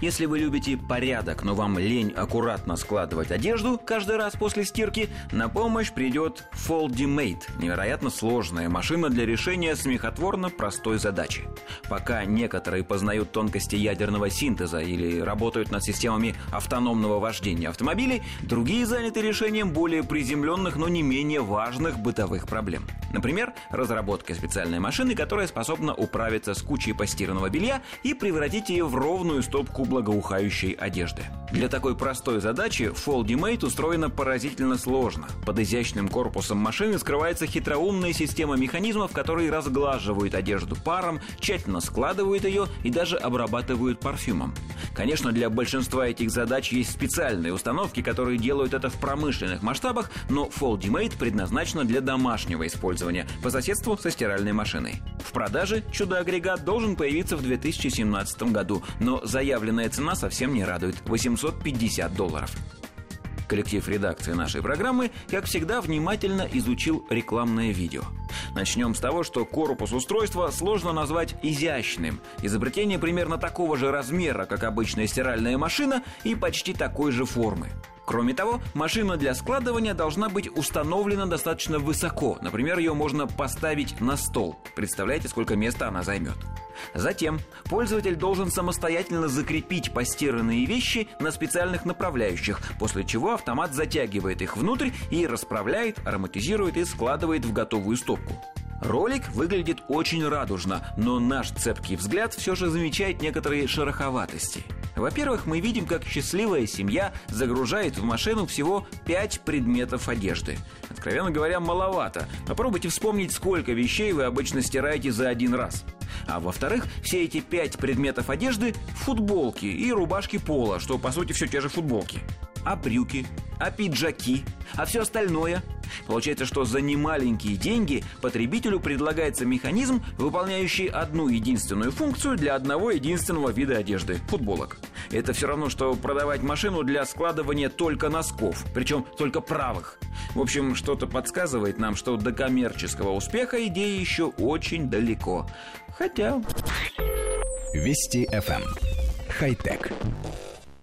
Если вы любите порядок, но вам лень аккуратно складывать одежду каждый раз после стирки, на помощь придет Foldimate – невероятно сложная машина для решения смехотворно простой задачи. Пока некоторые познают тонкости ядерного синтеза или работают над системами автономного вождения автомобилей, другие заняты решением более приземленных, но не менее важных бытовых проблем. Например, разработкой специальной машины, которая способна управиться с кучей постиранного белья и превратить ее в ровную стопку благоухающей одежды. Для такой простой задачи Foldimate устроена поразительно сложно. Под изящным корпусом машины скрывается хитроумная система механизмов, которые разглаживают одежду паром, тщательно складывают ее и даже обрабатывают парфюмом. Конечно, для большинства этих задач есть специальные установки, которые делают это в промышленных масштабах, но Foldimate предназначена для домашнего использования по соседству со стиральной машиной. В продаже чудо-агрегат должен появиться в 2017 году, но заявленная цена совсем не радует – 850 долларов. Коллектив редакции нашей программы, как всегда, внимательно изучил рекламное видео. Начнем с того, что корпус устройства сложно назвать изящным. Изобретение примерно такого же размера, как обычная стиральная машина, и почти такой же формы. Кроме того, машина для складывания должна быть установлена достаточно высоко. Например, ее можно поставить на стол. Представляете, сколько места она займет? Затем пользователь должен самостоятельно закрепить постиранные вещи на специальных направляющих, после чего автомат затягивает их внутрь и расправляет, ароматизирует и складывает в готовую стопку. Ролик выглядит очень радужно, но наш цепкий взгляд все же замечает некоторые шероховатости. Во-первых, мы видим, как счастливая семья загружает в машину всего 5 предметов одежды. Откровенно говоря, маловато. Попробуйте вспомнить, сколько вещей вы обычно стираете за один раз. А во-вторых, все эти пять предметов одежды – футболки и рубашки пола, что по сути все те же футболки. А брюки? А пиджаки? А все остальное? Получается, что за немаленькие деньги потребителю предлагается механизм, выполняющий одну единственную функцию для одного единственного вида одежды – футболок. Это все равно, что продавать машину для складывания только носков, причем только правых. В общем, что-то подсказывает нам, что до коммерческого успеха идея еще очень далеко. Хотя... Вести FM. Эм. Хай-тек.